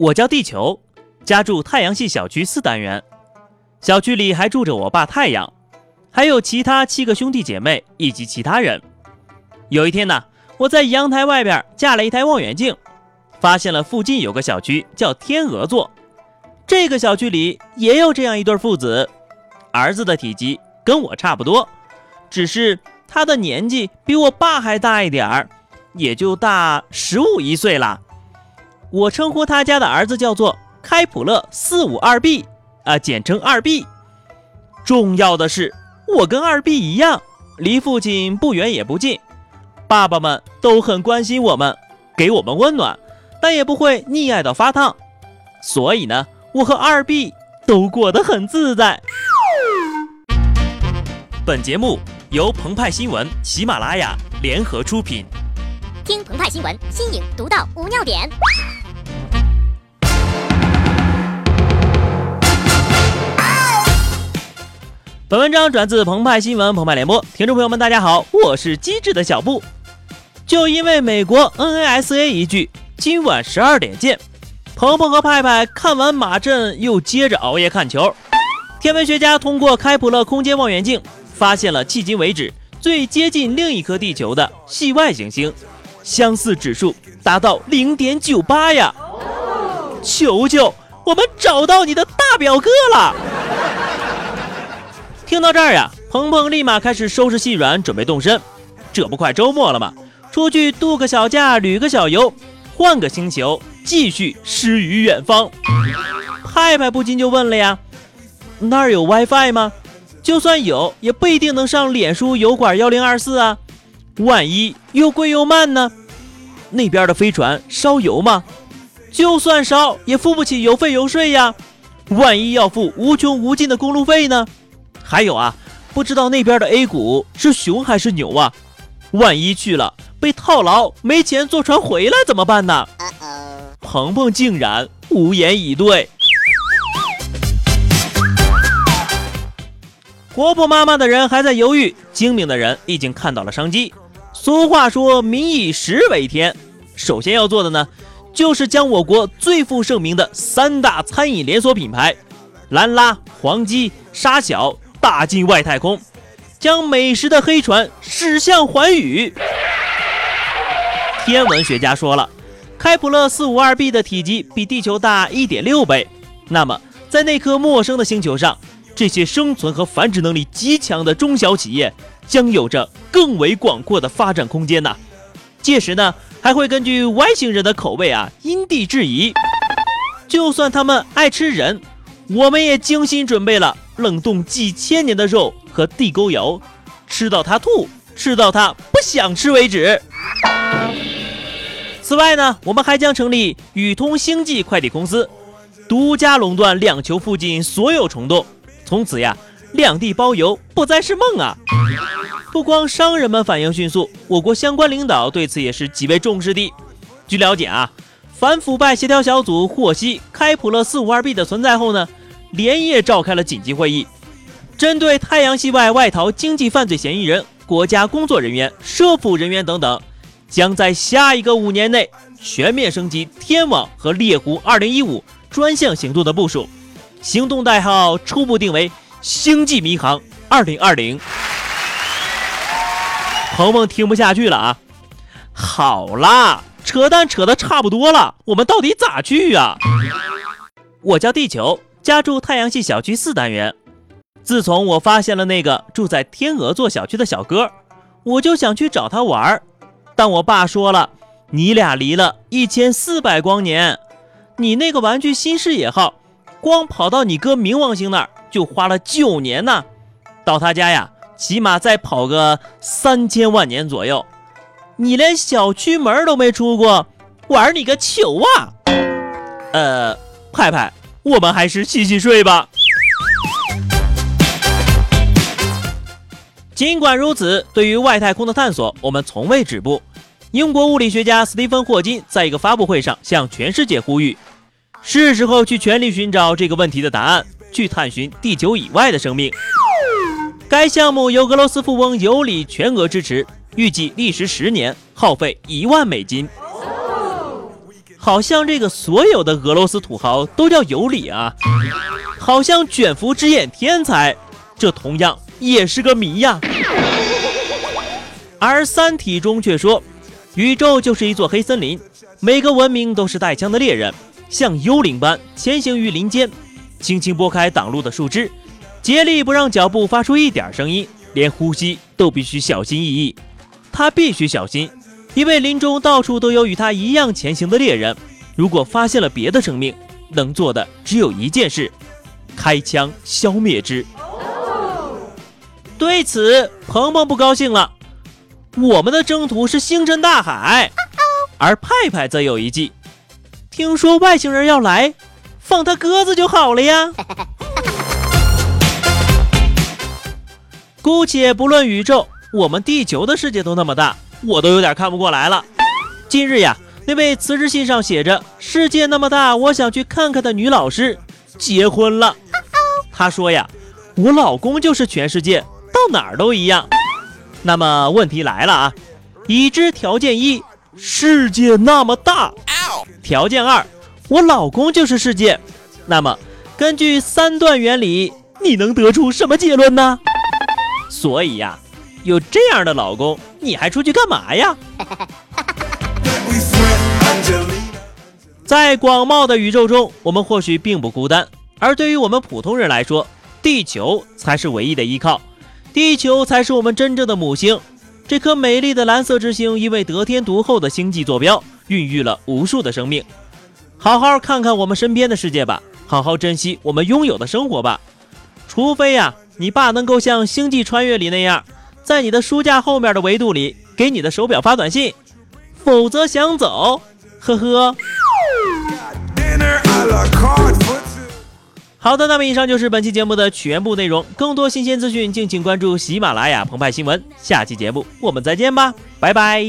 我叫地球，家住太阳系小区四单元，小区里还住着我爸太阳，还有其他七个兄弟姐妹以及其他人。有一天呢，我在阳台外边架了一台望远镜，发现了附近有个小区叫天鹅座，这个小区里也有这样一对父子，儿子的体积跟我差不多，只是他的年纪比我爸还大一点儿，也就大十五一岁啦。我称呼他家的儿子叫做开普勒四五二 b，啊，简称二 b。重要的是，我跟二 b 一样，离父亲不远也不近。爸爸们都很关心我们，给我们温暖，但也不会溺爱到发烫。所以呢，我和二 B 都过得很自在。本节目由澎湃新闻、喜马拉雅联合出品。听澎湃新闻，新颖独到，无尿点。本文章转自澎湃新闻、澎湃联播，听众朋友们，大家好，我是机智的小布。就因为美国 NASA 一句“今晚十二点见”，鹏鹏和派派看完马震，又接着熬夜看球。天文学家通过开普勒空间望远镜，发现了迄今为止最接近另一颗地球的系外行星，相似指数达到零点九八呀！求求我们找到你的大表哥了！听到这儿呀，鹏鹏立马开始收拾细软，准备动身。这不快周末了吗？出去度个小假，旅个小游，换个星球，继续诗与远方。派派不禁就问了呀：“那儿有 WiFi 吗？就算有，也不一定能上脸书油管幺零二四啊。万一又贵又慢呢？那边的飞船烧油吗？就算烧，也付不起油费油税呀。万一要付无穷无尽的公路费呢？还有啊，不知道那边的 A 股是熊还是牛啊？万一去了。”被套牢，没钱坐船回来怎么办呢？鹏鹏竟然无言以对。婆婆妈妈的人还在犹豫，精明的人已经看到了商机。俗话说“民以食为天”，首先要做的呢，就是将我国最负盛名的三大餐饮连锁品牌——兰拉、黄鸡、沙小打进外太空，将美食的黑船驶向寰宇。天文学家说了，开普勒四五二 b 的体积比地球大一点六倍。那么，在那颗陌生的星球上，这些生存和繁殖能力极强的中小企业将有着更为广阔的发展空间呢。届时呢，还会根据外星人的口味啊，因地制宜。就算他们爱吃人，我们也精心准备了冷冻几千年的肉和地沟油，吃到他吐，吃到他不想吃为止。此外呢，我们还将成立宇通星际快递公司，独家垄断两球附近所有虫洞。从此呀，两地包邮不再是梦啊！不光商人们反应迅速，我国相关领导对此也是极为重视的。据了解啊，反腐败协调小组获悉开普勒四五二 b 的存在后呢，连夜召开了紧急会议，针对太阳系外外逃经济犯罪嫌疑人、国家工作人员、涉腐人员等等。将在下一个五年内全面升级天网和猎狐二零一五专项行动的部署，行动代号初步定为“星际迷航二零二零”。鹏鹏听不下去了啊！好啦，扯淡扯的差不多了，我们到底咋去啊？我叫地球，家住太阳系小区四单元。自从我发现了那个住在天鹅座小区的小哥，我就想去找他玩儿。但我爸说了，你俩离了一千四百光年，你那个玩具新视野号，光跑到你哥冥王星那儿就花了九年呢，到他家呀，起码再跑个三千万年左右。你连小区门都没出过，玩你个球啊！呃，派派，我们还是洗洗睡吧。尽管如此，对于外太空的探索，我们从未止步。英国物理学家斯蒂芬·霍金在一个发布会上向全世界呼吁：是时候去全力寻找这个问题的答案，去探寻地球以外的生命。该项目由俄罗斯富翁尤里全额支持，预计历时十年，耗费一万美金。好像这个所有的俄罗斯土豪都叫尤里啊，好像卷福之眼天才，这同样也是个谜呀。而《三体》中却说，宇宙就是一座黑森林，每个文明都是带枪的猎人，像幽灵般前行于林间，轻轻拨开挡路的树枝，竭力不让脚步发出一点声音，连呼吸都必须小心翼翼。他必须小心。因为林中到处都有与他一样前行的猎人，如果发现了别的生命，能做的只有一件事：开枪消灭之。对此，鹏鹏不高兴了。我们的征途是星辰大海，而派派则有一计：听说外星人要来，放他鸽子就好了呀。姑且不论宇宙，我们地球的世界都那么大。我都有点看不过来了。近日呀，那位辞职信上写着“世界那么大，我想去看看”的女老师结婚了。她说呀：“我老公就是全世界，到哪儿都一样。”那么问题来了啊，已知条件一：世界那么大；条件二：我老公就是世界。那么根据三段原理，你能得出什么结论呢？所以呀。有这样的老公，你还出去干嘛呀？在广袤的宇宙中，我们或许并不孤单。而对于我们普通人来说，地球才是唯一的依靠，地球才是我们真正的母星。这颗美丽的蓝色之星，因为得天独厚的星际坐标，孕育了无数的生命。好好看看我们身边的世界吧，好好珍惜我们拥有的生活吧。除非呀，你爸能够像《星际穿越》里那样。在你的书架后面的维度里，给你的手表发短信，否则想走，呵呵。好的，那么以上就是本期节目的全部内容。更多新鲜资讯，敬请关注喜马拉雅澎湃新闻。下期节目我们再见吧，拜拜。